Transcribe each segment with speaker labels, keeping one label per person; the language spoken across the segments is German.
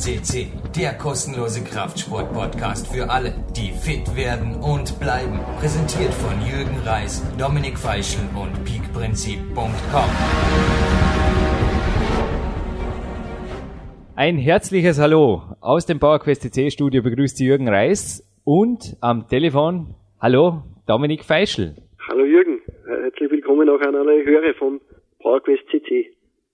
Speaker 1: CC, der kostenlose Kraftsport-Podcast für alle, die fit werden und bleiben. Präsentiert von Jürgen Reis, Dominik Feischl und peakprinzip.com.
Speaker 2: Ein herzliches Hallo aus dem PowerQuest CC Studio begrüßt Sie Jürgen Reis und am Telefon Hallo Dominik Feischl.
Speaker 3: Hallo Jürgen, herzlich willkommen auch an alle Hörer von PowerQuest CC.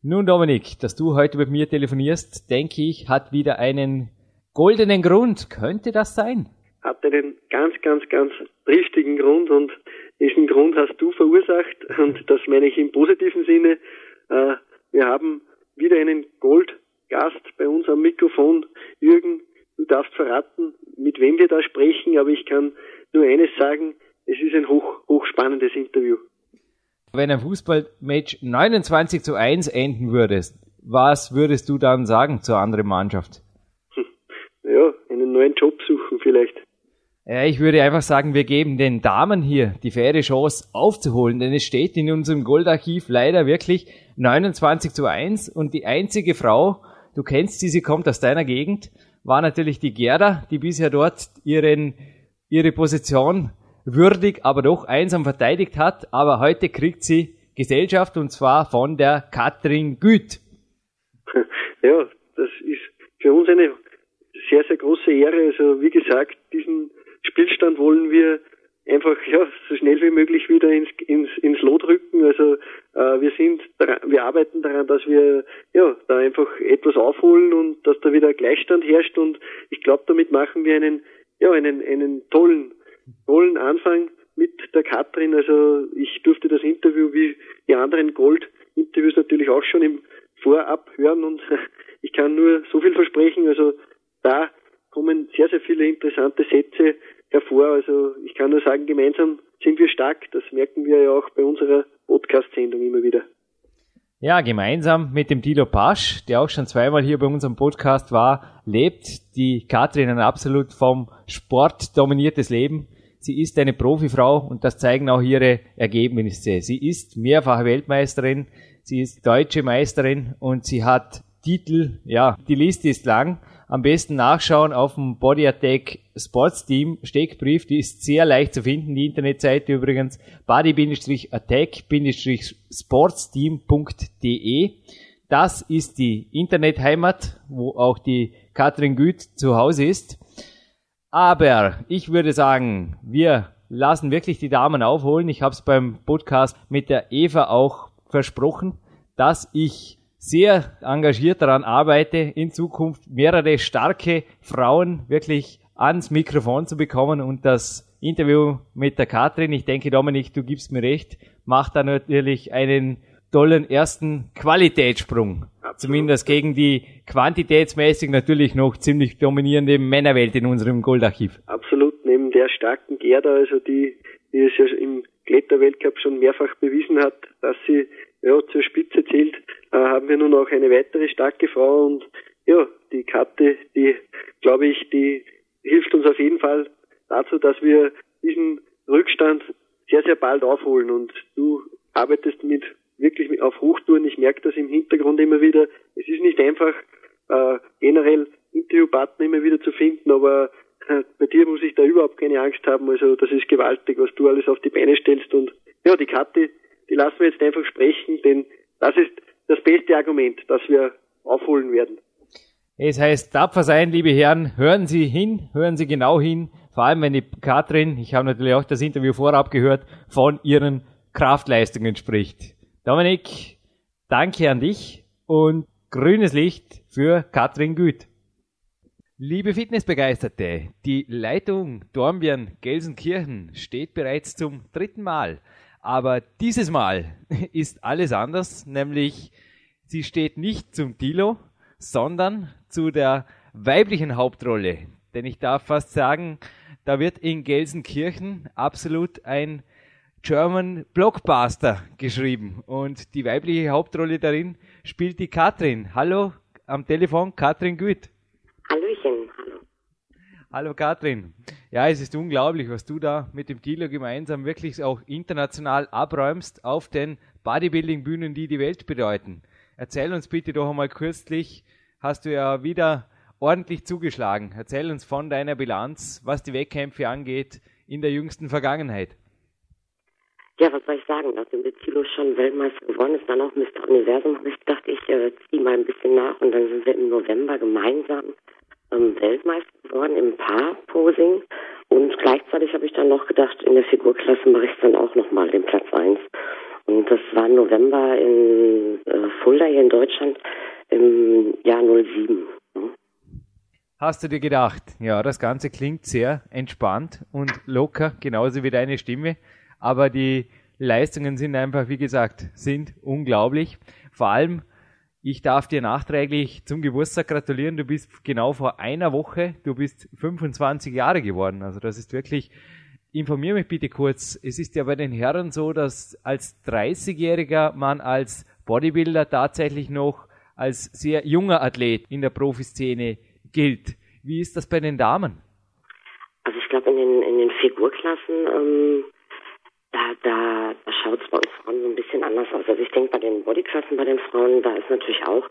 Speaker 2: Nun Dominik, dass du heute mit mir telefonierst, denke ich, hat wieder einen goldenen Grund. Könnte das sein?
Speaker 3: Hat einen ganz, ganz, ganz richtigen Grund und diesen Grund hast du verursacht und das meine ich im positiven Sinne. Äh, wir haben wieder einen Goldgast bei uns am Mikrofon. Jürgen, du darfst verraten, mit wem wir da sprechen, aber ich kann nur eines sagen, es ist ein hoch, hochspannendes Interview.
Speaker 2: Wenn ein Fußballmatch 29 zu 1 enden würde, was würdest du dann sagen zur anderen Mannschaft?
Speaker 3: Ja, einen neuen Job suchen vielleicht.
Speaker 2: Ja, ich würde einfach sagen, wir geben den Damen hier die faire Chance aufzuholen, denn es steht in unserem Goldarchiv leider wirklich 29 zu 1 und die einzige Frau, du kennst sie, sie kommt aus deiner Gegend, war natürlich die Gerda, die bisher dort ihren, ihre Position würdig, aber doch einsam verteidigt hat. Aber heute kriegt sie Gesellschaft und zwar von der Katrin Güth.
Speaker 3: Ja, das ist für uns eine sehr, sehr große Ehre. Also wie gesagt, diesen Spielstand wollen wir einfach ja so schnell wie möglich wieder ins, ins, ins Lot rücken. Also äh, wir sind wir arbeiten daran, dass wir ja da einfach etwas aufholen und dass da wieder Gleichstand herrscht und ich glaube, damit machen wir einen ja einen einen tollen tollen Anfang mit der Katrin. Also ich durfte das Interview wie die anderen Gold-Interviews natürlich auch schon im Vorab hören und ich kann nur so viel versprechen. Also da kommen sehr, sehr viele interessante Sätze hervor. Also ich kann nur sagen, gemeinsam sind wir stark. Das merken wir ja auch bei unserer Podcast-Sendung immer wieder.
Speaker 2: Ja, gemeinsam mit dem Dilo Pasch, der auch schon zweimal hier bei unserem Podcast war, lebt die Katrin ein absolut vom Sport dominiertes Leben. Sie ist eine Profifrau und das zeigen auch ihre Ergebnisse. Sie ist mehrfache Weltmeisterin, sie ist deutsche Meisterin und sie hat Titel, ja, die Liste ist lang. Am besten nachschauen auf dem Body Attack Sports Team Steckbrief, die ist sehr leicht zu finden, die Internetseite übrigens body-attack-sportsteam.de. Das ist die Internetheimat, wo auch die Katrin Güth zu Hause ist. Aber ich würde sagen, wir lassen wirklich die Damen aufholen. Ich habe es beim Podcast mit der Eva auch versprochen, dass ich sehr engagiert daran arbeite, in Zukunft mehrere starke Frauen wirklich ans Mikrofon zu bekommen und das Interview mit der Katrin, ich denke Dominik, du gibst mir recht, macht da natürlich einen tollen ersten Qualitätssprung. Absolut. Zumindest gegen die quantitätsmäßig natürlich noch ziemlich dominierende Männerwelt in unserem Goldarchiv.
Speaker 3: Absolut, neben der starken Gerda, also die, die es ja im Kletterweltcup schon mehrfach bewiesen hat, dass sie ja, zur Spitze zählt, äh, haben wir nun auch eine weitere starke Frau und ja, die Katte, die glaube ich, die hilft uns auf jeden Fall dazu, dass wir diesen Rückstand sehr, sehr bald aufholen und du arbeitest mit wirklich auf Hochtouren. Ich merke das im Hintergrund immer wieder. Es ist nicht einfach, äh, generell Interviewpartner immer wieder zu finden, aber äh, bei dir muss ich da überhaupt keine Angst haben. Also das ist gewaltig, was du alles auf die Beine stellst. Und ja, die Katte, die lassen wir jetzt einfach sprechen, denn das ist das beste Argument, das wir aufholen werden.
Speaker 2: Es heißt tapfer sein, liebe Herren, hören Sie hin, hören Sie genau hin, vor allem wenn die Katrin, ich habe natürlich auch das Interview vorab gehört, von ihren Kraftleistungen spricht. Dominik, danke an dich und grünes Licht für Katrin Güth. Liebe Fitnessbegeisterte, die Leitung Dornbirn-Gelsenkirchen steht bereits zum dritten Mal. Aber dieses Mal ist alles anders, nämlich sie steht nicht zum Tilo, sondern zu der weiblichen Hauptrolle. Denn ich darf fast sagen, da wird in Gelsenkirchen absolut ein German Blockbuster geschrieben und die weibliche Hauptrolle darin spielt die Katrin. Hallo am Telefon, Katrin Güth.
Speaker 4: Hallöchen, hallo.
Speaker 2: Hallo Katrin. Ja, es ist unglaublich, was du da mit dem Thilo gemeinsam wirklich auch international abräumst auf den Bodybuilding-Bühnen, die die Welt bedeuten. Erzähl uns bitte doch einmal kürzlich, hast du ja wieder ordentlich zugeschlagen. Erzähl uns von deiner Bilanz, was die Wettkämpfe angeht, in der jüngsten Vergangenheit.
Speaker 4: Ja, was soll ich sagen? Nachdem der Tilo schon Weltmeister geworden ist, dann auch Mr. Universum, habe ich gedacht, ich äh, ziehe mal ein bisschen nach und dann sind wir im November gemeinsam ähm, Weltmeister geworden im Paar-Posing und gleichzeitig habe ich dann noch gedacht, in der Figurklasse mache ich dann auch nochmal den Platz 1. Und das war November in äh, Fulda hier in Deutschland im Jahr 07.
Speaker 2: Hast du dir gedacht, ja, das Ganze klingt sehr entspannt und locker, genauso wie deine Stimme, aber die Leistungen sind einfach, wie gesagt, sind unglaublich. Vor allem, ich darf dir nachträglich zum Geburtstag gratulieren. Du bist genau vor einer Woche, du bist 25 Jahre geworden. Also das ist wirklich, informier mich bitte kurz. Es ist ja bei den Herren so, dass als 30-Jähriger man als Bodybuilder tatsächlich noch als sehr junger Athlet in der Profiszene gilt. Wie ist das bei den Damen?
Speaker 4: Also ich glaube in den, in den Figurklassen, ähm, da, da, da schaut es bei uns Frauen so ein bisschen anders aus. Also ich denke bei den Bodyklassen bei den Frauen, da ist natürlich auch,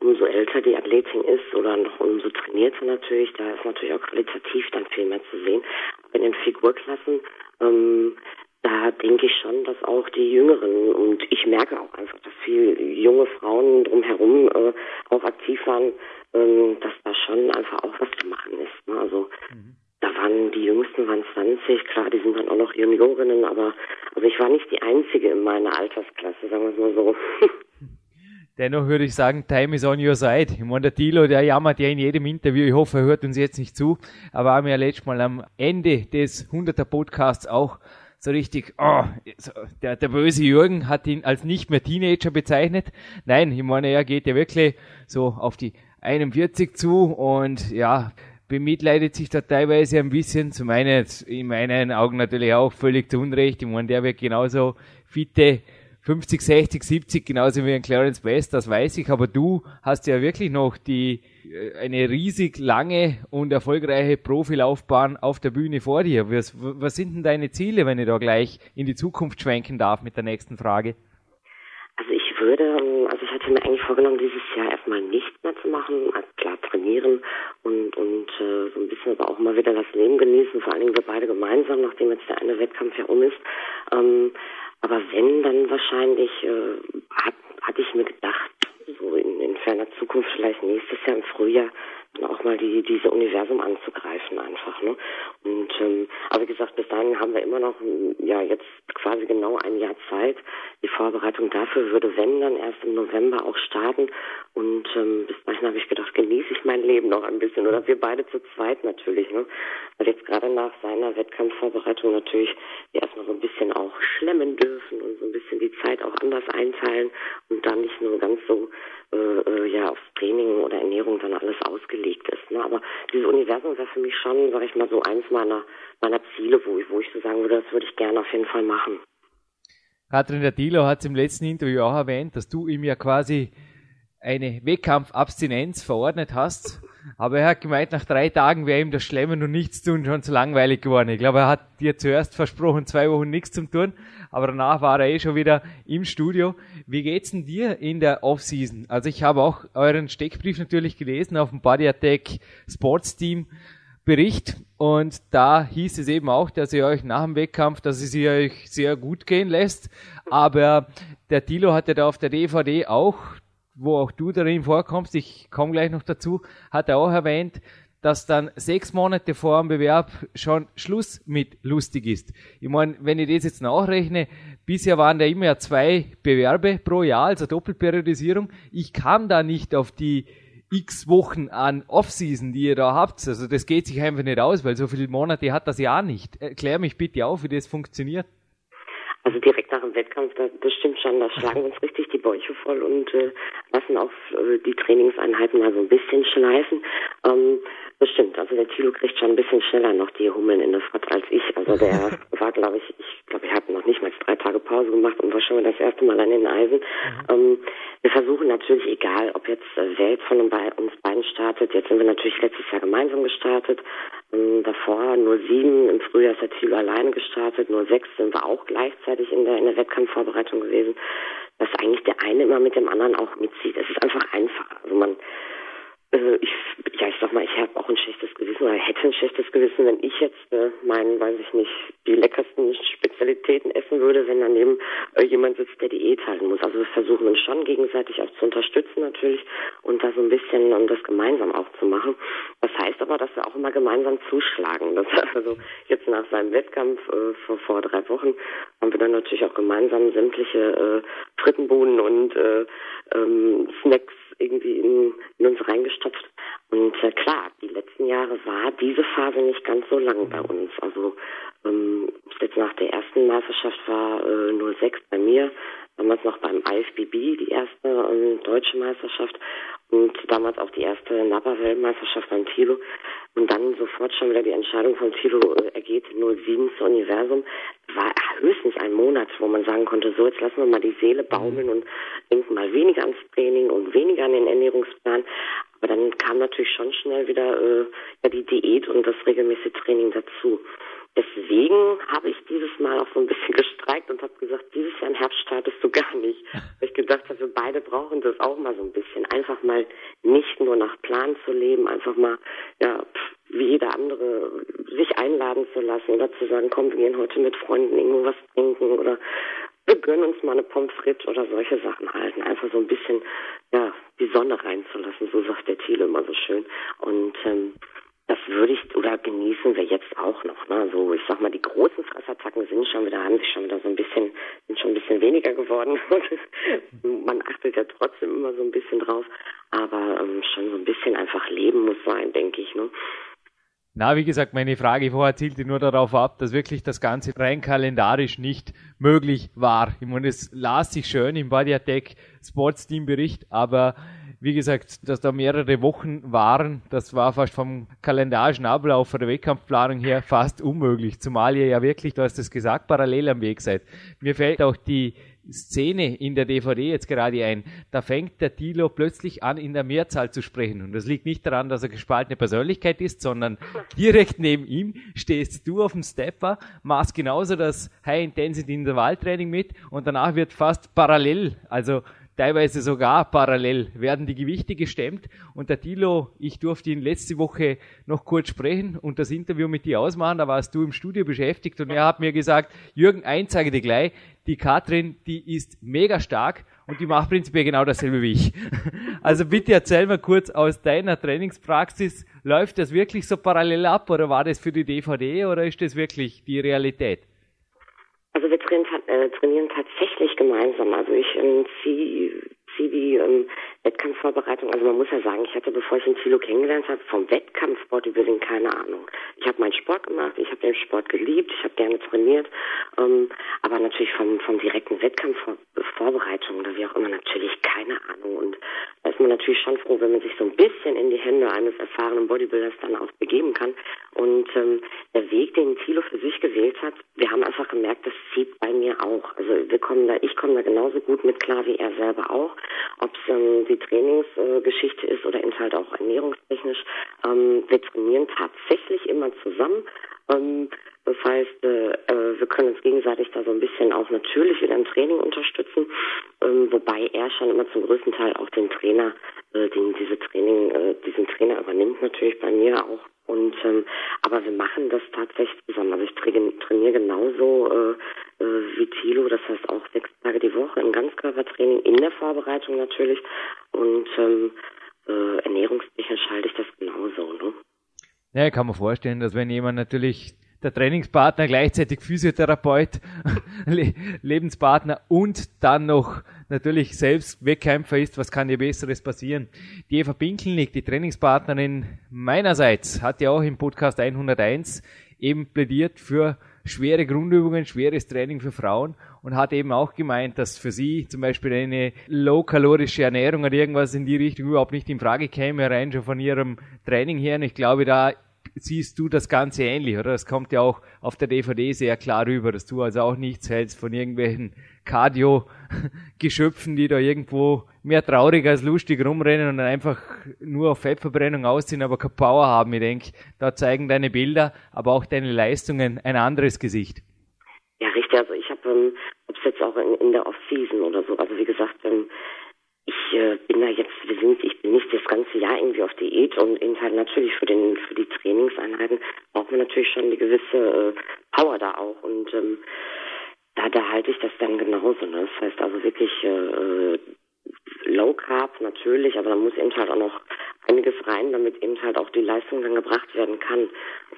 Speaker 4: umso älter die Athletin ist oder noch umso trainierter natürlich, da ist natürlich auch qualitativ dann viel mehr zu sehen. Aber in den Figurklassen, ähm, da denke ich schon, dass auch die Jüngeren und ich merke auch einfach, dass viele junge Frauen drumherum äh, auch aktiv waren, ähm, dass da schon einfach auch was zu machen ist. Ne? Also mhm. Die Jüngsten waren 20, klar, die sind dann auch noch Juniorinnen, aber also ich war nicht die Einzige in meiner Altersklasse, sagen wir es mal so.
Speaker 2: Dennoch würde ich sagen, time is on your side. Ich meine, der Tilo, der jammert ja in jedem Interview. Ich hoffe, er hört uns jetzt nicht zu. Aber haben ja letztes Mal am Ende des 100er Podcasts auch so richtig, oh, der, der böse Jürgen hat ihn als nicht mehr Teenager bezeichnet. Nein, ich meine, er geht ja wirklich so auf die 41 zu und ja, bemitleidet sich da teilweise ein bisschen, zu meinen, in meinen Augen natürlich auch völlig zu Unrecht. Ich meine, der wird genauso fitte 50, 60, 70, genauso wie ein Clarence West, das weiß ich, aber du hast ja wirklich noch die, äh, eine riesig lange und erfolgreiche Profilaufbahn auf der Bühne vor dir. Was, was sind denn deine Ziele, wenn ich da gleich in die Zukunft schwenken darf mit der nächsten Frage?
Speaker 4: Würde, ähm, also ich hatte mir eigentlich vorgenommen, dieses Jahr erstmal nichts mehr zu machen, also klar trainieren und und äh, so ein bisschen aber auch mal wieder das Leben genießen, vor allen Dingen wir beide gemeinsam, nachdem jetzt der eine Wettkampf ja um ist. Ähm, aber wenn, dann wahrscheinlich äh, hat, hatte ich mir gedacht, so in, in ferner Zukunft, vielleicht nächstes Jahr im Frühjahr, auch mal die, diese Universum anzugreifen einfach. Ne? Ähm, aber wie gesagt, bis dahin haben wir immer noch ja jetzt quasi genau ein Jahr Zeit. Die Vorbereitung dafür würde, wenn, dann erst im November auch starten. Und ähm, bis dahin habe ich gedacht, genieße ich mein Leben noch ein bisschen. Oder wir beide zu zweit natürlich. Ne? Weil jetzt gerade nach seiner Wettkampfvorbereitung natürlich wir erstmal so ein bisschen auch schlemmen dürfen und so ein bisschen die Zeit auch anders einteilen und dann nicht nur ganz so äh, äh ja aufs Training oder Ernährung dann alles ausgelegt gelegt ist. Ne? Aber dieses Universum wäre für mich schon, sag ich mal, so eins meiner, meiner Ziele, wo ich, wo ich so sagen würde, das würde ich gerne auf jeden Fall machen.
Speaker 2: Katrin der Dilo hat es im letzten Interview auch erwähnt, dass du ihm ja quasi eine Wettkampfabstinenz verordnet hast. Aber er hat gemeint, nach drei Tagen wäre ihm das Schlemmen und nichts tun schon zu langweilig geworden. Ich glaube, er hat dir zuerst versprochen, zwei Wochen nichts zum tun, aber danach war er eh schon wieder im Studio. Wie geht's denn dir in der Offseason? Also ich habe auch euren Steckbrief natürlich gelesen auf dem Body Attack Sports Team Bericht und da hieß es eben auch, dass ihr euch nach dem Wettkampf, dass es euch sehr gut gehen lässt, aber der Tilo hatte da auf der DVD auch wo auch du darin vorkommst, ich komme gleich noch dazu, hat er auch erwähnt, dass dann sechs Monate vor dem Bewerb schon Schluss mit lustig ist. Ich meine, wenn ich das jetzt nachrechne, bisher waren da immer zwei Bewerbe pro Jahr, also Doppelperiodisierung. Ich kam da nicht auf die x Wochen an Offseason, die ihr da habt. Also das geht sich einfach nicht aus, weil so viele Monate hat das Jahr nicht. Erklär mich bitte auf, wie das funktioniert.
Speaker 4: Also direkt nach dem Wettkampf, das, das stimmt schon, da schlagen uns richtig die Bäuche voll und äh, lassen auch äh, die Trainingseinheiten mal so ein bisschen schleifen. Ähm, das stimmt, also der Tilo kriegt schon ein bisschen schneller noch die Hummeln in der Front als ich. Also der war, glaube ich, ich glaube, ich habe noch nicht mal drei Tage Pause gemacht und war schon mal das erste Mal an den Eisen. Mhm. Ähm, wir versuchen natürlich, egal ob jetzt äh, wer jetzt von uns beiden startet, jetzt sind wir natürlich letztes Jahr gemeinsam gestartet, ähm, davor nur sieben, im Frühjahr ist der Tilo alleine gestartet, nur sechs sind wir auch gleichzeitig in der, in der Wettkampfvorbereitung gewesen, dass eigentlich der eine immer mit dem anderen auch mitzieht. Es ist einfach einfacher. Also man Äh, ich, ja, ich sag mal, ich habe auch ein schlechtes Gewissen oder hätte ein schlechtes Gewissen, wenn ich jetzt äh, meinen, weiß ich nicht, die leckersten Spezialitäten essen würde, wenn daneben äh, jemand sitzt, der Diät halten muss. Also wir versuchen uns schon gegenseitig auch zu unterstützen natürlich und da so ein bisschen um das gemeinsam auch zu machen. Das heißt aber, dass wir auch immer gemeinsam zuschlagen. Das also jetzt nach seinem Wettkampf äh, vor, vor drei Wochen haben wir dann natürlich auch gemeinsam sämtliche äh, Frittenbuden und äh, ähm, Snacks irgendwie in, in uns reingestopft. Und äh, klar, die letzten Jahre war diese Phase nicht ganz so lang bei uns. Also ähm, jetzt nach der ersten Meisterschaft war äh, 06 bei mir, damals noch beim IFBB die erste ähm, deutsche Meisterschaft und damals auch die erste Napa-Weltmeisterschaft beim Tilo und dann sofort schon wieder die Entscheidung von Tilo äh, ergeht 07 zu Universum war höchstens ein Monat, wo man sagen konnte, so jetzt lassen wir mal die Seele baumeln und denken mal weniger ans Training und weniger an den Ernährungsplan. Aber dann kam natürlich schon schnell wieder äh, ja, die Diät und das regelmäßige Training dazu. Deswegen habe ich dieses Mal auch so ein bisschen gestreikt und habe gesagt, dieses Jahr im Herbst startest du gar nicht. Weil ich gedacht habe, wir beide brauchen das auch mal so ein bisschen. Einfach mal nicht nur nach Plan zu leben, einfach mal, ja, wie jeder andere, sich einladen zu lassen oder zu sagen, komm, wir gehen heute mit Freunden irgendwo was trinken oder wir gönnen uns mal eine Pommes frites oder solche Sachen halten. Einfach so ein bisschen, ja, die Sonne reinzulassen, so sagt Thiele immer so schön. Und ähm, das würde ich oder genießen wir jetzt auch noch. Ne? So, ich sag mal, die großen Fressattacken sind schon wieder, haben sich schon wieder so ein bisschen, sind schon ein bisschen weniger geworden. Man achtet ja trotzdem immer so ein bisschen drauf, aber ähm, schon so ein bisschen einfach Leben muss sein, denke ich. Ne?
Speaker 2: Na, wie gesagt, meine Frage vorher zielte nur darauf ab, dass wirklich das Ganze rein kalendarisch nicht möglich war. Ich meine, es las sich schön im Body Attack Sports Team Bericht, aber wie gesagt, dass da mehrere Wochen waren, das war fast vom kalendarischen Ablauf von der Wettkampfplanung her fast unmöglich, zumal ihr ja wirklich, du hast es gesagt, parallel am Weg seid. Mir fällt auch die Szene in der DVD jetzt gerade ein. Da fängt der Tilo plötzlich an, in der Mehrzahl zu sprechen. Und das liegt nicht daran, dass er gespaltene Persönlichkeit ist, sondern direkt neben ihm stehst du auf dem Stepper, machst genauso das High-Intensity-Intervalltraining mit und danach wird fast parallel, also teilweise sogar parallel werden die Gewichte gestemmt. Und der Tilo, ich durfte ihn letzte Woche noch kurz sprechen und das Interview mit dir ausmachen, da warst du im Studio beschäftigt und er hat mir gesagt, Jürgen, eins sage dir gleich, die Katrin, die ist mega stark und die macht prinzipiell genau dasselbe wie ich. Also bitte erzähl mal kurz aus deiner Trainingspraxis, läuft das wirklich so parallel ab oder war das für die DVD oder ist das wirklich die Realität?
Speaker 4: Also wir trainieren, äh, trainieren tatsächlich gemeinsam. Also ich ähm, ziehe zieh die ähm, Wettkampfvorbereitung. Also man muss ja sagen, ich hatte, bevor ich den Thilo kennengelernt habe, vom Wettkampfbodybuilding keine Ahnung. Ich habe meinen Sport gemacht, ich habe den Sport geliebt, ich habe gerne trainiert, ähm, aber natürlich vom, vom direkten Wettkampfvorbereitung oder wie auch immer natürlich keine Ahnung. Und da ist man natürlich schon froh, wenn man sich so ein bisschen in die Hände eines erfahrenen Bodybuilders dann auch begeben kann. Und ähm, der Weg, den Thilo für sich gewählt hat, wir haben einfach gemerkt, das zieht bei mir auch. Also wir kommen da, ich komme da genauso gut mit klar wie er selber auch. Ob es ähm, die Trainingsgeschichte äh, ist oder eben halt auch ernährungstechnisch. Ähm, wir trainieren tatsächlich immer zusammen. Ähm, das heißt, äh, äh, wir können uns gegenseitig da so ein bisschen auch natürlich in einem Training unterstützen, ähm, wobei er schon immer zum größten Teil auch den Trainer, äh, den diese Training, diesen Trainer übernimmt natürlich bei mir auch. Und ähm, aber wir machen das tatsächlich zusammen. Also ich trainiere, genauso wie Thilo, das heißt auch sechs Tage die Woche im Ganzkörpertraining in der Vorbereitung natürlich. Und ähm, äh, ernährungstechnisch halte ich das genauso. Ne?
Speaker 2: Ja, kann man vorstellen, dass wenn jemand natürlich der Trainingspartner gleichzeitig Physiotherapeut, Lebenspartner und dann noch natürlich selbst Wettkämpfer ist, was kann dir Besseres passieren? Die Eva Pinkelnick, die Trainingspartnerin meinerseits, hat ja auch im Podcast 101 eben plädiert für schwere Grundübungen, schweres Training für Frauen und hat eben auch gemeint, dass für sie zum Beispiel eine low-kalorische Ernährung oder irgendwas in die Richtung überhaupt nicht in Frage käme, rein schon von ihrem Training her. Und ich glaube, da siehst du das Ganze ähnlich, oder? Das kommt ja auch auf der DVD sehr klar rüber, dass du also auch nichts hältst von irgendwelchen Cardio-Geschöpfen, die da irgendwo mehr traurig als lustig rumrennen und einfach nur auf Fettverbrennung ausziehen, aber keine Power haben. Ich denke, da zeigen deine Bilder, aber auch deine Leistungen ein anderes Gesicht.
Speaker 4: Ja, richtig. Also ich habe, ähm, ob es jetzt auch in, in der Off-Season oder so, äh, bin da jetzt, wir sind, ich bin nicht das ganze Jahr irgendwie auf Diät und eben halt natürlich für den, für die Trainingseinheiten braucht man natürlich schon eine gewisse äh, Power da auch und ähm, da, da halte ich das dann genauso. Ne? Das heißt also wirklich äh, äh Low Carb natürlich, aber da muss eben halt auch noch einiges rein, damit eben halt auch die Leistung dann gebracht werden kann.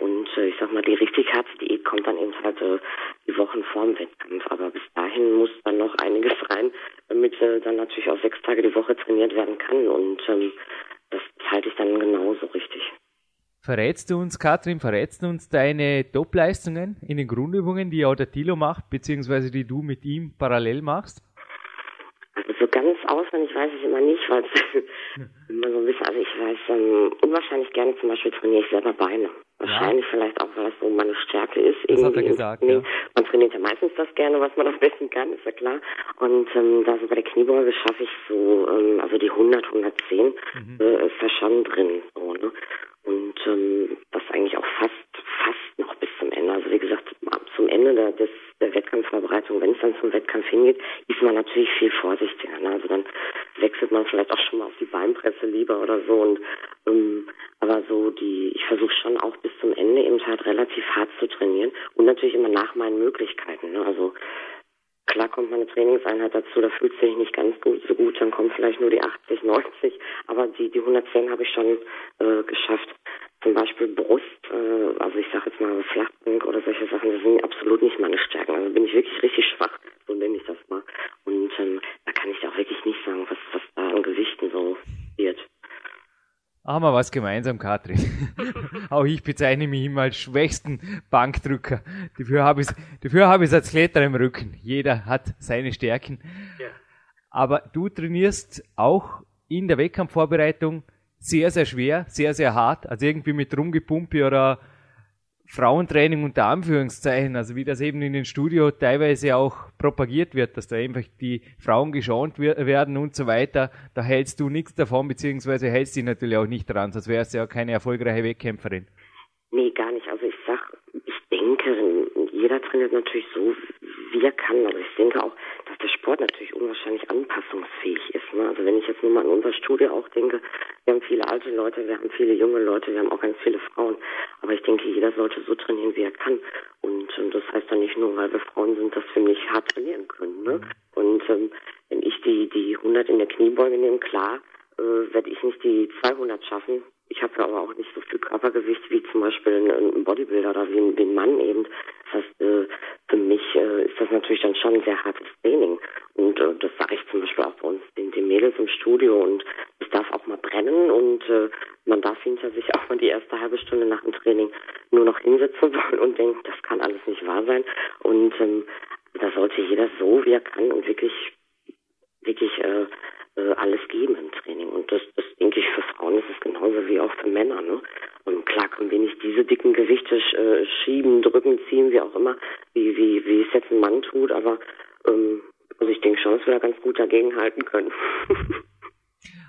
Speaker 4: Und äh, ich sag mal, die richtig harte Diät kommt dann eben halt äh, die Wochen vorm Wettkampf. Aber bis dahin muss dann noch einiges rein, damit äh, dann natürlich auch sechs Tage die Woche trainiert werden kann. Und ähm, das halte ich dann genauso richtig.
Speaker 2: Verrätst du uns, Katrin, verrätst du uns deine Topleistungen in den Grundübungen, die auch der Tilo macht, beziehungsweise die du mit ihm parallel machst?
Speaker 4: Auswendig weiß ich immer nicht, weil es immer so ein bisschen, also ich weiß ähm, unwahrscheinlich gerne zum Beispiel trainiere ich selber Beine. Wahrscheinlich ja. vielleicht auch, weil das so meine Stärke ist.
Speaker 2: Das hat er gesagt, ja.
Speaker 4: Man trainiert ja meistens das gerne, was man am besten kann, ist ja klar. Und ähm, da so bei der Kniebeuge schaffe ich so, ähm, also die 100, 110 mhm. äh, ist da schon drin. So, ne? Und ähm, Ende der, des, der Wettkampfvorbereitung, wenn es dann zum Wettkampf hingeht, ist man natürlich viel vorsichtiger. Ne? Also dann wechselt man vielleicht auch schon mal auf die Beinpresse lieber oder so. Und ähm, aber so die, ich versuche schon auch bis zum Ende eben halt relativ hart zu trainieren und natürlich immer nach meinen Möglichkeiten. Ne? Also Klar kommt meine Trainingseinheit dazu, da fühlt sich nicht ganz gut so gut, dann kommen vielleicht nur die 80, 90, aber die, die 110 habe ich schon äh, geschafft. Zum Beispiel Brust, äh, also ich sage jetzt mal Flachbank oder solche Sachen, das sind absolut nicht meine Stärken. Also bin ich wirklich richtig schwach, so nenne ich das mal. Und ähm, da kann ich auch wirklich nicht sagen, was, was da an Gewichten so wird.
Speaker 2: Haben wir was gemeinsam, Katrin. Auch ich bezeichne mich immer als schwächsten Bankdrücker. Dafür habe ich dafür habe ich als Kletterer im Rücken. Jeder hat seine Stärken. Ja. Aber du trainierst auch in der Wettkampfvorbereitung sehr, sehr schwer, sehr, sehr hart. Also irgendwie mit Rumgepumpe oder Frauentraining unter Anführungszeichen, also wie das eben in den Studio teilweise auch propagiert wird, dass da einfach die Frauen geschont werden und so weiter, da hältst du nichts davon, beziehungsweise hältst dich natürlich auch nicht dran, sonst wärst du ja keine erfolgreiche Wettkämpferin.
Speaker 4: Nee, gar nicht. Also ich sag, ich denke, jeder trainiert natürlich so, wie er kann, aber ich denke auch, dass der Sport natürlich unwahrscheinlich anpassungsfähig ist. Ne? Also wenn ich jetzt nur mal an unser Studio auch denke, wir haben viele alte Leute, wir haben viele junge Leute, wir haben auch ganz viele Frauen. Aber ich denke, jeder sollte so trainieren, wie er kann. Und ähm, das heißt dann nicht nur, weil wir Frauen sind, dass wir nicht hart trainieren können. Ne? Und ähm, wenn ich die, die 100 in der Kniebeuge nehme, klar, äh, werde ich nicht die 200 schaffen. Ich habe ja aber auch nicht so viel Körpergewicht wie zum Beispiel ein, Bodybuilder oder wie ein, wie ein Mann eben. Das äh, für mich äh, ist das natürlich dann schon ein sehr hartes Training. Und äh, das sage ich zum Beispiel auch bei uns den, den Mädels im Studio. Und es darf auch mal brennen und äh, man darf hinter sich auch mal die erste halbe Stunde nach dem Training nur noch hinsetzen wollen und denken, das kann alles nicht wahr sein. Und ähm, da sollte jeder so, wie er kann und wirklich, wirklich äh, äh, alles geben im Training. Und das, das denke ich, für Frauen ist es genauso wie auch für Männer. Ne? Und klar können wir nicht diese dicken Gewichte äh, schieben, drücken, ziehen, wie auch immer, wie, wie, wie es jetzt ein Mann tut, aber ähm, also ich denke schon, dass wir da ganz gut dagegenhalten können.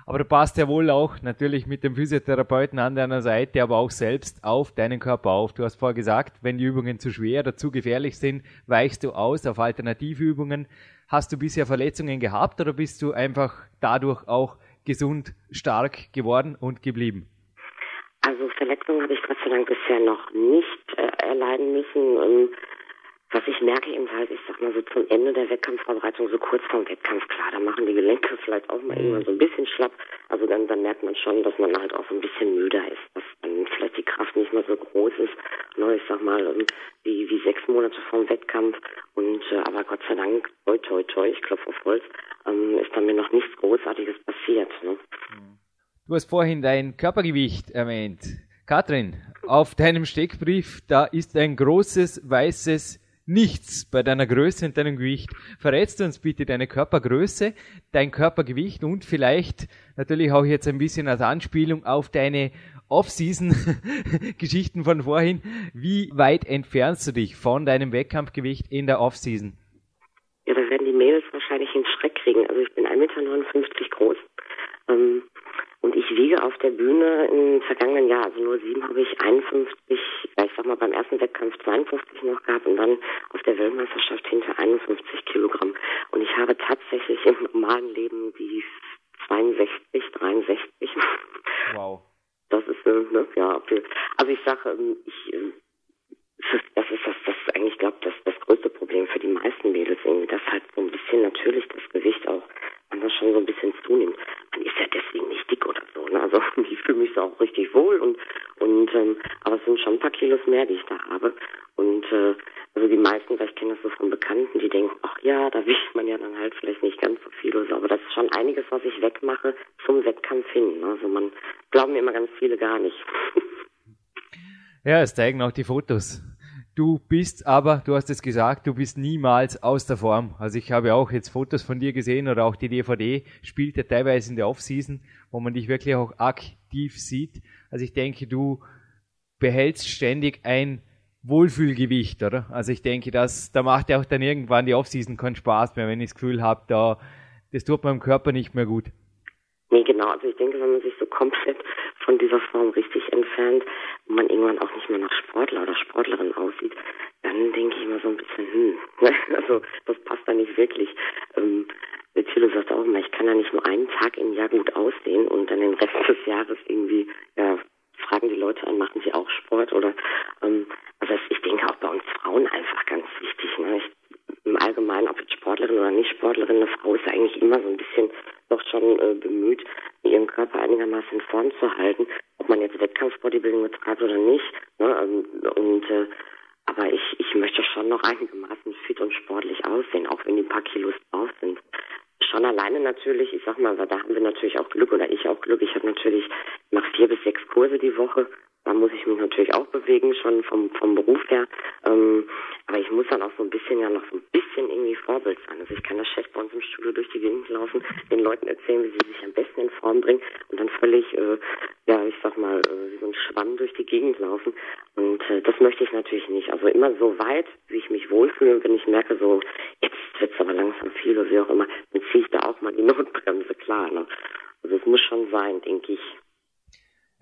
Speaker 2: Aber du passt ja wohl auch natürlich mit dem Physiotherapeuten an deiner Seite, aber auch selbst auf deinen Körper auf. Du hast vorher gesagt, wenn die Übungen zu schwer oder zu gefährlich sind, weichst du aus auf Alternativübungen. Hast du bisher Verletzungen gehabt oder bist du einfach dadurch auch gesund, stark geworden und geblieben?
Speaker 4: Also Verletzungen habe ich Gott sei Dank bisher noch nicht äh, erleiden müssen. Ähm, was ich merke eben halt, ich sag mal so zum Ende der Wettkampfvorbereitung, so kurz vorm Wettkampf, klar, da machen die Gelenke vielleicht auch mal irgendwann so ein bisschen schlapp. Also dann, dann merkt man schon, dass man halt auch so ein bisschen müder ist, dass dann vielleicht die Kraft nicht mehr so groß ist. Ne, ich sag mal, ähm, wie, wie sechs Monate vorm Wettkampf. Und äh, aber Gott sei Dank, toi toi toi, ich klopfe auf Holz, ähm, ist bei mir noch nichts Großartiges passiert. Ne?
Speaker 2: Du hast vorhin dein Körpergewicht erwähnt. Katrin, auf deinem Steckbrief, da ist ein großes weißes nichts bei deiner Größe und deinem Gewicht. Verrätst du uns bitte deine Körpergröße, dein Körpergewicht und vielleicht natürlich auch jetzt ein bisschen als Anspielung auf deine Off-Season-Geschichten von vorhin. Wie weit entfernst du dich von deinem Wettkampfgewicht in der Off-Season?
Speaker 4: Ja, da werden die Mädels wahrscheinlich einen Schreck kriegen. Also ich bin 1,59 Meter groß. Ähm, und ich wiege auf der Bühne im vergangenen Jahr, also nur sieben, habe ich 51, ja, ich sag mal beim ersten Wettkampf 52 noch gehabt und dann auf der Weltmeisterschaft hinter 51 Kilogramm. Und ich habe tatsächlich im normalen Leben die 62, 63.
Speaker 2: Wow.
Speaker 4: Das ist, äh, ne, ja, also ich sage, ähm, ich, ähm, das ist das, das ist eigentlich, glaube das, das größte Problem für die meisten Mädels irgendwie, dass halt so ein bisschen natürlich das Gewicht auch manchmal schon so ein bisschen zunimmt. Man ist ja deswegen nicht dick oder so, ne? Also ich fühle mich so auch richtig wohl und und ähm, aber es sind schon ein paar Kilos mehr, die ich da habe. Und äh, also die meisten, weil ich kenne das so von Bekannten, die denken, ach ja, da wiegt man ja dann halt vielleicht nicht ganz so viel oder so. Aber das ist schon einiges, was ich wegmache zum Wettkampf hin. Also man glauben mir immer ganz viele gar nicht.
Speaker 2: Ja, es zeigen auch die Fotos. Du bist aber, du hast es gesagt, du bist niemals aus der Form. Also ich habe auch jetzt Fotos von dir gesehen oder auch die DVD spielt ja teilweise in der Offseason, wo man dich wirklich auch aktiv sieht. Also ich denke, du behältst ständig ein Wohlfühlgewicht, oder? Also ich denke, dass da macht ja auch dann irgendwann die Offseason keinen Spaß mehr, wenn ich das Gefühl habe, da das tut meinem Körper nicht mehr gut.
Speaker 4: Nee, genau. Also ich denke, wenn man sich so komplett von dieser Form richtig entfernt und man irgendwann auch nicht mehr nach Sportler oder Sportlerin aussieht, dann denke ich immer so ein bisschen, hm, also das passt da nicht wirklich. Ähm, Thilo sagt auch immer, ich kann ja nicht nur einen Tag im Jahr gut aussehen und dann den Rest des Jahres irgendwie ja, fragen die Leute an, machen sie auch Sport oder ähm, also ich denke auch bei uns Frauen einfach ganz wichtig. Ne? Ich, Im Allgemeinen, ob jetzt Sportlerin oder nicht Sportlerin, eine Frau ist eigentlich immer so ein bisschen doch schon äh, bemüht, ihren Körper einigermaßen in Form zu halten, man jetzt Wettkampfbodybuilding betreibt oder nicht. Ne? Ähm, und äh, aber ich, ich möchte schon noch einigermaßen fit und sportlich aussehen, auch wenn die paar Kilos drauf sind schon alleine natürlich, ich sag mal, da haben wir natürlich auch Glück oder ich auch Glück. Ich habe natürlich, mache vier bis sechs Kurse die Woche. Da muss ich mich natürlich auch bewegen, schon vom, vom Beruf her. Ähm, aber ich muss dann auch so ein bisschen ja noch so ein bisschen irgendwie Vorbild sein. Also ich kann das Chef bei uns im Studio durch die Gegend laufen, den Leuten erzählen, wie sie sich am besten in Form bringen und dann völlig, äh, ja, ich sag mal, äh, wie so ein Schwamm durch die Gegend laufen. Und äh, das möchte ich natürlich nicht. Also immer so weit, wie ich mich wohlfühle und wenn ich merke, so, jetzt wird's aber langsam viel oder wie auch immer, dann ziehe ich da auch mal die Notbremse, klar. Ne? Also es muss schon sein, denke ich.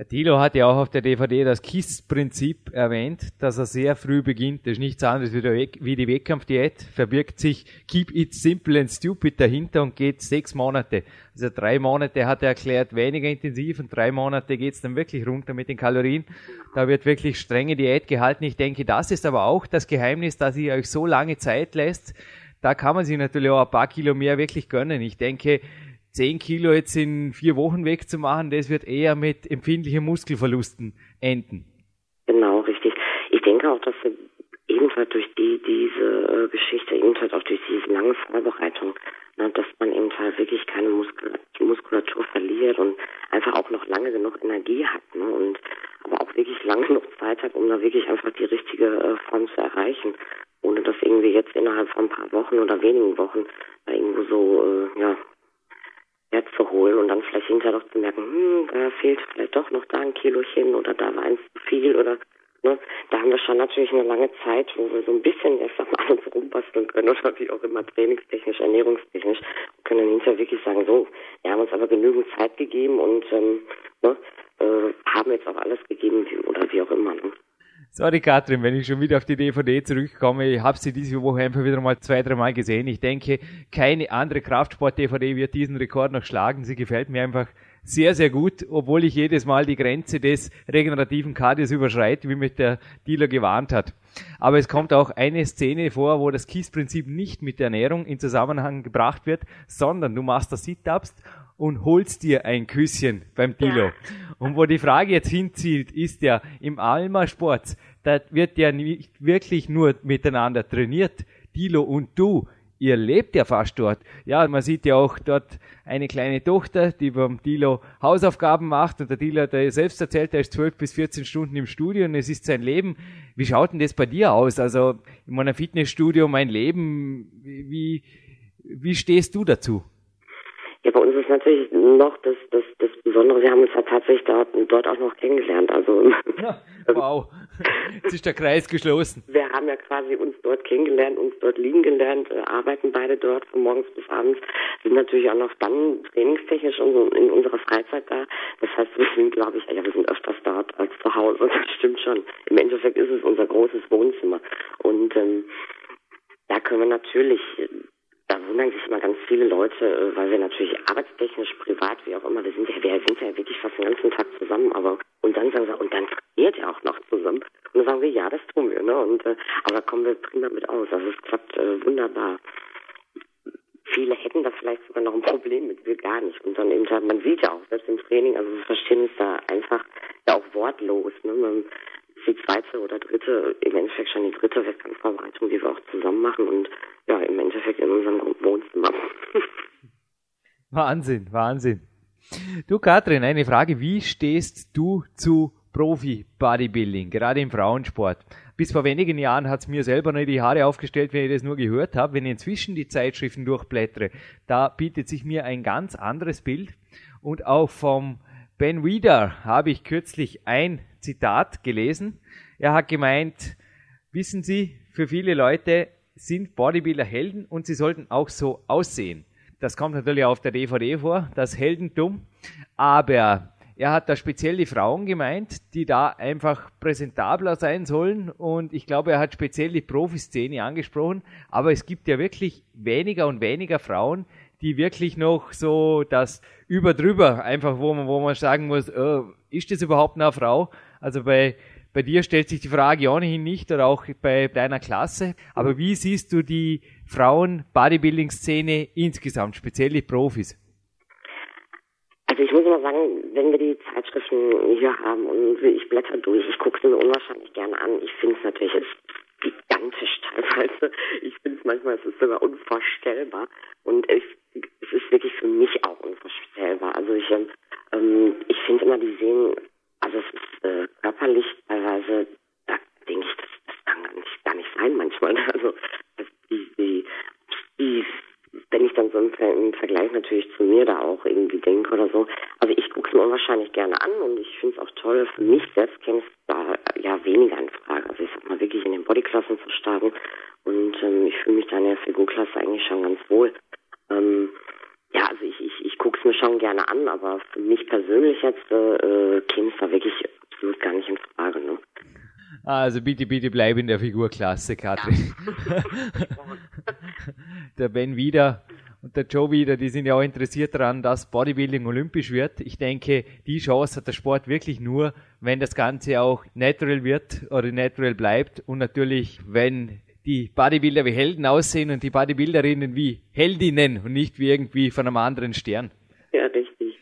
Speaker 2: Thilo hat ja auch auf der DVD das KISS-Prinzip erwähnt, dass er sehr früh beginnt. Das ist nichts anderes wie die Wettkampfdiät. Verbirgt sich Keep It Simple and Stupid dahinter und geht sechs Monate. Also drei Monate hat er erklärt, weniger intensiv und drei Monate geht's dann wirklich runter mit den Kalorien. Da wird wirklich strenge Diät gehalten. Ich denke, das ist aber auch das Geheimnis, dass ihr euch so lange Zeit lässt. Da kann man sich natürlich auch ein paar Kilo mehr wirklich gönnen. Ich denke, 10 Kilo jetzt in vier Wochen wegzumachen, das wird eher mit empfindlichen Muskelverlusten enden.
Speaker 4: Genau, richtig. Ich denke auch, dass ebenfalls durch die, diese äh, Geschichte, ebenfalls auch durch diese lange Vorbereitung, na, dass man eben halt wirklich keine Muskulatur, Muskulatur verliert und einfach auch noch lange genug Energie hat ne, und aber auch wirklich lange genug Zeit hat, um da wirklich einfach die richtige äh, Form zu erreichen, ohne dass irgendwie jetzt innerhalb von ein paar Wochen oder wenigen Wochen da irgendwo so äh, ja herzuholen und dann vielleicht hinterher doch zu merken, hm, da fehlt vielleicht doch noch da ein Kilochen oder da war eins zu viel oder ne, da haben wir schon natürlich eine lange Zeit, wo wir so ein bisschen erst an uns rumbasteln können oder wie auch immer trainingstechnisch, ernährungstechnisch können dann hinterher wirklich sagen, so, wir haben uns aber genügend Zeit gegeben und ähm, ne, äh, haben jetzt auch alles gegeben oder wie auch immer. Ne?
Speaker 2: Sorry, Katrin, wenn ich schon wieder auf die DVD zurückkomme. Ich habe sie diese Woche einfach wieder mal zwei, drei Mal gesehen. Ich denke, keine andere Kraftsport-DVD wird diesen Rekord noch schlagen. Sie gefällt mir einfach sehr, sehr gut, obwohl ich jedes Mal die Grenze des regenerativen Kardios überschreite, wie mich der Dealer gewarnt hat. Aber es kommt auch eine Szene vor, wo das KISS-Prinzip nicht mit der Ernährung in Zusammenhang gebracht wird, sondern du machst das Sit-Ups und holst dir ein Küsschen beim Dilo. Ja. Und wo die Frage jetzt hinzieht, ist ja, im Alma Sport, da wird ja nicht wirklich nur miteinander trainiert, Dilo und du. Ihr lebt ja fast dort. Ja, man sieht ja auch dort eine kleine Tochter, die beim Dilo Hausaufgaben macht und der Dilo hat ja selbst erzählt, er ist 12 bis 14 Stunden im Studio und es ist sein Leben. Wie schaut denn das bei dir aus? Also in meinem Fitnessstudio, mein Leben, wie, wie stehst du dazu?
Speaker 4: Ja, bei uns ist natürlich noch das, das, das Besondere, wir haben uns ja tatsächlich dort, dort auch noch kennengelernt. Also,
Speaker 2: ja, wow, jetzt ist der Kreis geschlossen.
Speaker 4: Wir haben ja quasi uns dort kennengelernt, uns dort liegen gelernt, äh, arbeiten beide dort von morgens bis abends, sind natürlich auch noch dann trainingstechnisch in unserer Freizeit da. Das heißt, wir sind, glaube ich, ja, wir sind öfters dort als zu Hause. Das stimmt schon. Im Endeffekt ist es unser großes Wohnzimmer. Und ähm, da können wir natürlich da wundern sich immer ganz viele Leute, äh, weil wir natürlich arbeitstechnisch, privat, wie auch immer, wir sind ja, wir sind ja wirklich fast den ganzen Tag zusammen, aber und dann sagen sie, und dann trainiert ihr auch noch zusammen. Und dann sagen wir, ja, das tun wir, ne? Und äh, aber kommen wir prima mit aus. Also es klappt äh, wunderbar. Viele hätten da vielleicht sogar noch ein Problem mit, wir gar nicht. Und dann eben man sieht ja auch, selbst im Training, also wir verstehen uns da einfach ja auch wortlos. Ne? Man, die zweite oder dritte, im Endeffekt schon die dritte Wettkampfvorbereitung, die wir auch zusammen machen und ja, im Endeffekt in unserem Wohnzimmer.
Speaker 2: Wahnsinn, Wahnsinn. Du Katrin, eine Frage, wie stehst du zu Profi-Bodybuilding, gerade im Frauensport? Bis vor wenigen Jahren hat es mir selber nicht die Haare aufgestellt, wenn ich das nur gehört habe. Wenn ich inzwischen die Zeitschriften durchblättere, da bietet sich mir ein ganz anderes Bild. Und auch vom Ben Wieder habe ich kürzlich ein Zitat gelesen. Er hat gemeint, wissen Sie, für viele Leute sind Bodybuilder Helden und sie sollten auch so aussehen. Das kommt natürlich auf der DVD vor, das Heldentum. Aber er hat da speziell die Frauen gemeint, die da einfach präsentabler sein sollen. Und ich glaube, er hat speziell die Profiszene angesprochen. Aber es gibt ja wirklich weniger und weniger Frauen, die wirklich noch so das überdrüber, einfach wo man, wo man sagen muss, oh, ist das überhaupt eine Frau? Also bei, bei dir stellt sich die Frage ohnehin nicht oder auch bei deiner Klasse. Aber wie siehst du die Frauen-Bodybuilding-Szene insgesamt, speziell die Profis?
Speaker 4: Also ich muss mal sagen, wenn wir die Zeitschriften hier haben und ich blätter durch, ich gucke sie mir unwahrscheinlich gerne an. Ich finde es natürlich ist gigantisch teilweise. Ich finde es manchmal, es ist sogar unvorstellbar. Und ich, es ist wirklich für mich auch unvorstellbar. Also ich, ähm, ich finde immer, die sehen also es ist äh, körperlich teilweise, da denke ich, das, das kann gar nicht, gar nicht sein manchmal. Also die, die, die, wenn ich dann so im Vergleich natürlich zu mir da auch irgendwie denke oder so. Also ich gucke es mir unwahrscheinlich gerne an und ich finde es auch toll. Für mich selbst käme es da ja weniger in Frage. Also ich sag mal wirklich in den Bodyklassen zu starten und ähm, ich fühle mich da in der Figurklasse eigentlich schon ganz wohl. Ähm, ja, also ich, ich, ich gucke es mir schon gerne an, aber für mich persönlich jetzt äh, käme es da wirklich absolut gar nicht in Frage. Ne?
Speaker 2: Also bitte, bitte bleib in der Figurklasse, Katrin. Ja. der Ben wieder und der Joe wieder, die sind ja auch interessiert daran, dass Bodybuilding olympisch wird. Ich denke, die Chance hat der Sport wirklich nur, wenn das Ganze auch natural wird oder natural bleibt und natürlich, wenn die Bodybuilder wie Helden aussehen und die Bodybuilderinnen wie Heldinnen und nicht wie irgendwie von einem anderen Stern.
Speaker 4: Ja, richtig.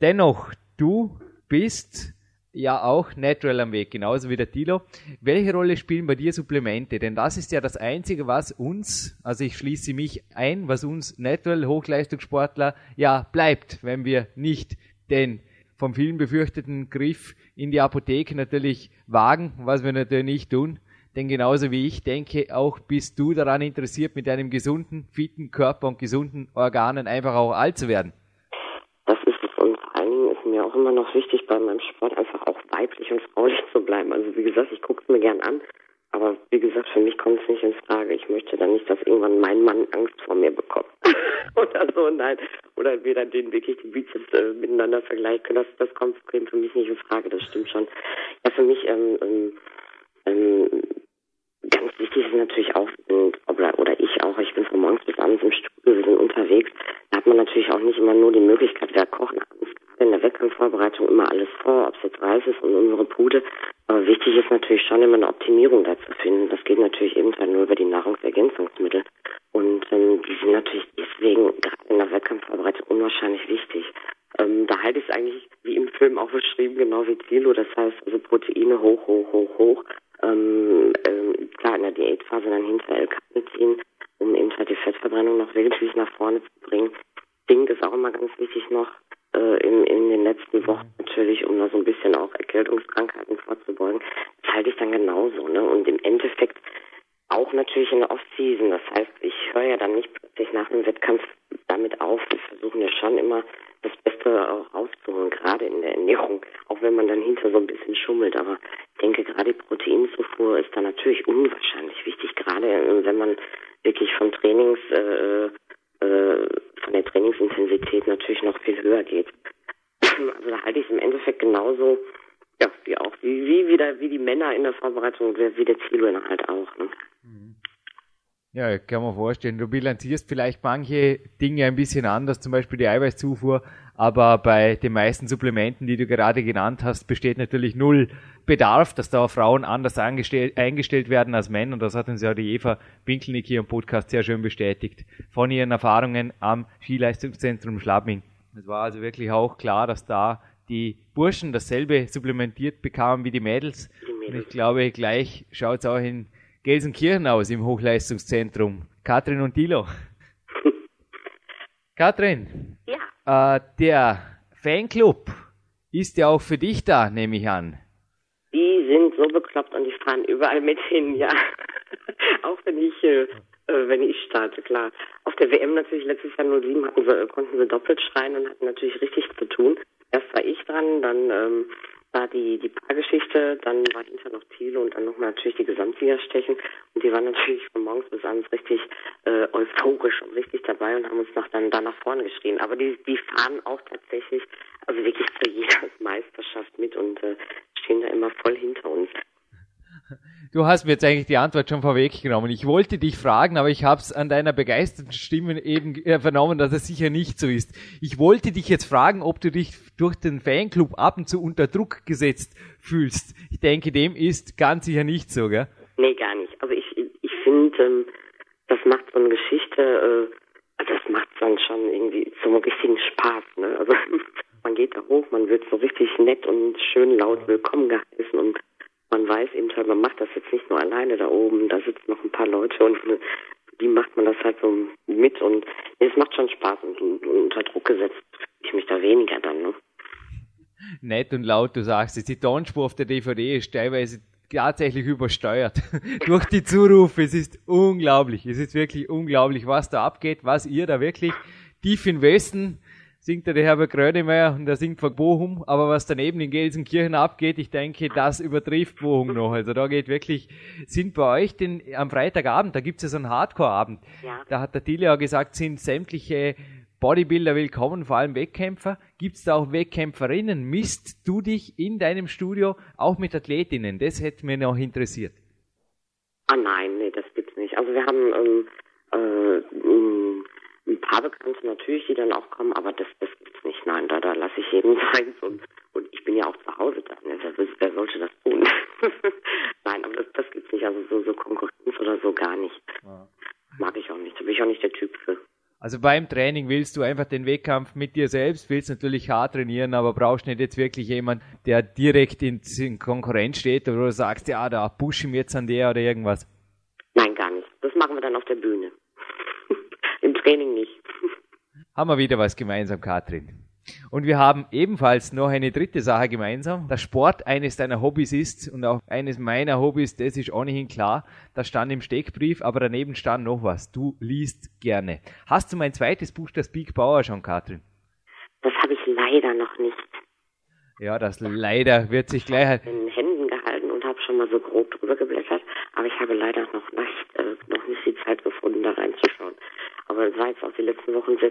Speaker 2: Dennoch, du bist ja auch natural am Weg, genauso wie der Tilo. Welche Rolle spielen bei dir Supplemente? Denn das ist ja das Einzige, was uns, also ich schließe mich ein, was uns natural Hochleistungssportler ja bleibt, wenn wir nicht den vom vielen befürchteten Griff in die Apotheke natürlich wagen, was wir natürlich nicht tun. Denn genauso wie ich denke, auch bist du daran interessiert, mit einem gesunden, fitten Körper und gesunden Organen einfach auch alt zu werden.
Speaker 4: Das ist es. Und vor allen Dingen ist mir auch immer noch wichtig, bei meinem Sport einfach auch weiblich und fraulich zu bleiben. Also wie gesagt, ich gucke es mir gern an. Aber wie gesagt, für mich kommt es nicht in Frage. Ich möchte dann nicht, dass irgendwann mein Mann Angst vor mir bekommt. Oder so, nein. Oder wir dann den wirklich die Bizeps äh, miteinander vergleichen. Das, das kommt für mich nicht in Frage, das stimmt schon. Ja, für mich ähm, ähm, ähm, ganz wichtig ist natürlich auch, oder, oder ich auch, ich bin von morgens bis abends im Studio, wir sind unterwegs. Da hat man natürlich auch nicht immer nur die Möglichkeit, wir kochen abends in der Wettkampfvorbereitung immer alles vor, ob es jetzt Reis ist und unsere Bude. Aber wichtig ist natürlich schon immer eine Optimierung da zu finden. Das geht natürlich ebenfalls nur über die Nahrungsergänzungsmittel. Und ähm, die sind natürlich deswegen gerade in der Wettkampfvorbereitung unwahrscheinlich wichtig. Ähm, da halte ich es eigentlich wie im Film auch beschrieben, genau wie Zilo. Das heißt also Proteine hoch, hoch, hoch, hoch ähm, ähm, klar in der Diätphase dann hinter LK ziehen, um eben halt die Fettverbrennung noch wirklich nach vorne zu bringen. Ding ist auch immer ganz wichtig noch äh, in, in den letzten Wochen natürlich, um da so ein bisschen auch Erkältungskrankheiten vorzubeugen. Das halte ich dann genauso. Ne? Und im Endeffekt auch natürlich in der Off-Season. Das heißt, ich höre ja dann nicht plötzlich nach einem Wettkampf damit auf. Wir versuchen ja schon immer das Beste auch rauszuholen, gerade in der Ernährung, auch wenn man dann hinter so ein bisschen schummelt. Aber ich denke, gerade die Proteinzufuhr ist da natürlich unwahrscheinlich wichtig, gerade äh, wenn man wirklich vom Trainings, äh, äh, von der Trainingsintensität natürlich noch viel höher geht. Also da halte ich es im Endeffekt genauso, ja, wie auch, wie, wie, wieder, wie die Männer in der Vorbereitung, wie der Zielwinner halt auch. Ne?
Speaker 2: Ja, kann man vorstellen. Du bilanzierst vielleicht manche Dinge ein bisschen anders, zum Beispiel die Eiweißzufuhr, aber bei den meisten Supplementen, die du gerade genannt hast, besteht natürlich null Bedarf, dass da Frauen anders eingestellt werden als Männer. Und das hat uns ja die Eva Winkelnick hier im Podcast sehr schön bestätigt von ihren Erfahrungen am Skileistungszentrum Schlabming. Es war also wirklich auch klar, dass da die Burschen dasselbe supplementiert bekamen wie die Mädels. Die Mädels. Und ich glaube, gleich schaut es auch in Gelsenkirchen aus im Hochleistungszentrum. Katrin und Dilo. Katrin.
Speaker 4: Ja.
Speaker 2: Äh, der Fanclub ist ja auch für dich da, nehme ich an.
Speaker 4: Die sind so bekloppt und die fahren überall mit hin, ja. auch wenn ich, äh, äh, wenn ich starte, klar. Auf der WM natürlich letztes Jahr 07 hatten sie, konnten sie doppelt schreien und hatten natürlich richtig zu tun. Erst war ich dran, dann ähm, war die, die Paargeschichte, dann war hinter noch Thiele und dann nochmal natürlich die Gesamtsiegerstechen. Und die waren natürlich von morgens bis abends richtig äh, euphorisch und richtig dabei und haben uns noch dann da nach vorne geschrien. Aber die, die fahren auch tatsächlich, also wirklich zu jeder Meisterschaft mit und äh, stehen da immer voll hinter uns.
Speaker 2: Du hast mir jetzt eigentlich die Antwort schon vorweggenommen. Ich wollte dich fragen, aber ich habe es an deiner begeisterten Stimme eben äh, vernommen, dass es sicher nicht so ist. Ich wollte dich jetzt fragen, ob du dich durch den Fanclub ab und zu unter Druck gesetzt fühlst. Ich denke, dem ist ganz sicher nicht so, gell?
Speaker 4: Nee, gar nicht. Also ich, ich finde, ähm, das macht so eine Geschichte, äh, das macht dann schon irgendwie zum richtigen Spaß. Ne? Also man geht da hoch, man wird so richtig nett und schön laut willkommen geheißen und man weiß eben halt, man macht das jetzt nicht nur alleine da oben, da sitzen noch ein paar Leute und wie macht man das halt so mit und es macht schon Spaß und, und, und unter Druck gesetzt ich mich da weniger dann, ne?
Speaker 2: Nett und laut, du sagst es, die Tonspur auf der DVD ist teilweise tatsächlich übersteuert durch die Zurufe. Es ist unglaublich, es ist wirklich unglaublich, was da abgeht, was ihr da wirklich tief in Westen singt der Herbert Grönemeyer und der singt von Bochum, aber was daneben in Gelsenkirchen abgeht, ich denke, das übertrifft Bochum noch. Also da geht wirklich, sind bei euch denn am Freitagabend, da gibt es ja so einen Hardcore-Abend. Ja. Da hat der Tille ja gesagt, sind sämtliche Bodybuilder willkommen, vor allem Wettkämpfer. Gibt es da auch Wettkämpferinnen? Misst du dich in deinem Studio auch mit Athletinnen? Das hätte mich noch interessiert.
Speaker 4: Ah nein, nee, das gibt's nicht. Also wir haben ähm, äh, ein paar Bekannte natürlich, die dann auch kommen, aber das, das gibt's nicht. Nein, da, da lasse ich jeden sein. Und, und ich bin ja auch zu Hause da. Ne? Wer, wer sollte das tun? Nein, aber das, das gibt's nicht. Also so, so Konkurrenz oder so gar nicht. Ja. Mag ich auch nicht. Da bin ich auch nicht der Typ für.
Speaker 2: Also beim Training willst du einfach den Wettkampf mit dir selbst, willst natürlich hart trainieren, aber brauchst nicht jetzt wirklich jemand, der direkt in, in Konkurrenz steht oder du sagst, ja, da push ich jetzt an der oder irgendwas.
Speaker 4: Nein, gar nicht. Das machen wir dann auf der Bühne. Training nicht.
Speaker 2: Haben wir wieder was gemeinsam, Katrin. Und wir haben ebenfalls noch eine dritte Sache gemeinsam. dass Sport eines deiner Hobbys ist und auch eines meiner Hobbys, das ist ohnehin klar. Das stand im Steckbrief, aber daneben stand noch was. Du liest gerne. Hast du mein zweites Buch, das Big Power, schon, Katrin?
Speaker 4: Das habe ich leider noch nicht.
Speaker 2: Ja, das leider wird sich gleich.
Speaker 4: Ich in den Händen gehalten und habe schon mal so grob drüber geblättert, aber ich habe leider noch nicht, äh, noch nicht die Zeit gefunden, da reinzuschauen. Es war jetzt auch die letzten Wochen sehr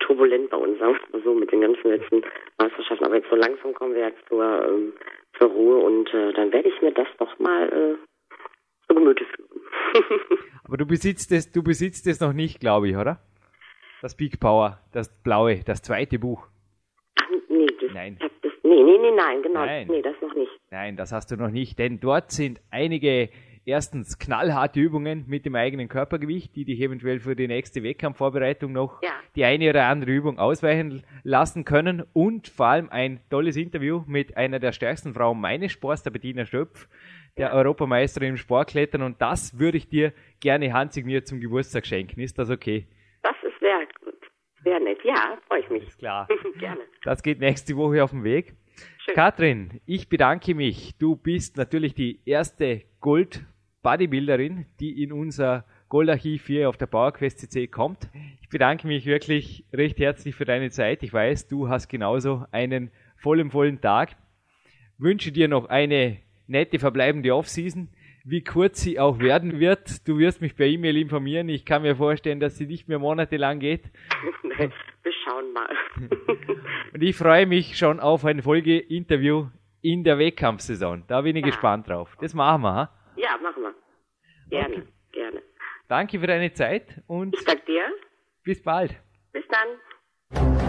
Speaker 4: turbulent bei uns, sagen wir so, mit den ganzen letzten Meisterschaften. Aber jetzt so langsam kommen wir jetzt zur, ähm, zur Ruhe und äh, dann werde ich mir das doch mal äh, zu Gemüte führen.
Speaker 2: Aber du besitzt es, du besitzt es noch nicht, glaube ich, oder? Das Big Power, das blaue, das zweite Buch.
Speaker 4: Ach, nee, das, nein. Das, das, nee, nee, nee, nein, genau.
Speaker 2: Nein.
Speaker 4: Nee, das noch nicht.
Speaker 2: Nein, das hast du noch nicht, denn dort sind einige erstens knallharte Übungen mit dem eigenen Körpergewicht, die dich eventuell für die nächste Wettkampfvorbereitung noch
Speaker 4: ja.
Speaker 2: die eine oder andere Übung ausweichen lassen können und vor allem ein tolles Interview mit einer der stärksten Frauen meines Sports, der Bettina Stöpf, der ja. Europameisterin im Sportklettern und das würde ich dir gerne handsigniert zum Geburtstag schenken. Ist das okay?
Speaker 4: Das ist sehr gut. Sehr nett. Ja, freue ich mich.
Speaker 2: Ist klar.
Speaker 4: gerne.
Speaker 2: Das geht nächste Woche auf den Weg. Schön. Katrin, ich bedanke mich. Du bist natürlich die erste Gold Bodybuilderin, die in unser Goldarchiv hier auf der PowerQuest CC kommt. Ich bedanke mich wirklich recht herzlich für deine Zeit. Ich weiß, du hast genauso einen vollen, vollen Tag. Wünsche dir noch eine nette verbleibende Offseason. Wie kurz sie auch werden wird, du wirst mich per E-Mail informieren. Ich kann mir vorstellen, dass sie nicht mehr monatelang geht.
Speaker 4: Wir schauen mal.
Speaker 2: Und ich freue mich schon auf ein Folgeinterview in der Wettkampfsaison. Da bin ich ja. gespannt drauf. Das machen wir. Ha?
Speaker 4: Ja, machen wir. Gerne, okay. gerne.
Speaker 2: Danke für deine Zeit und
Speaker 4: Ich danke dir.
Speaker 2: bis bald.
Speaker 4: Bis dann.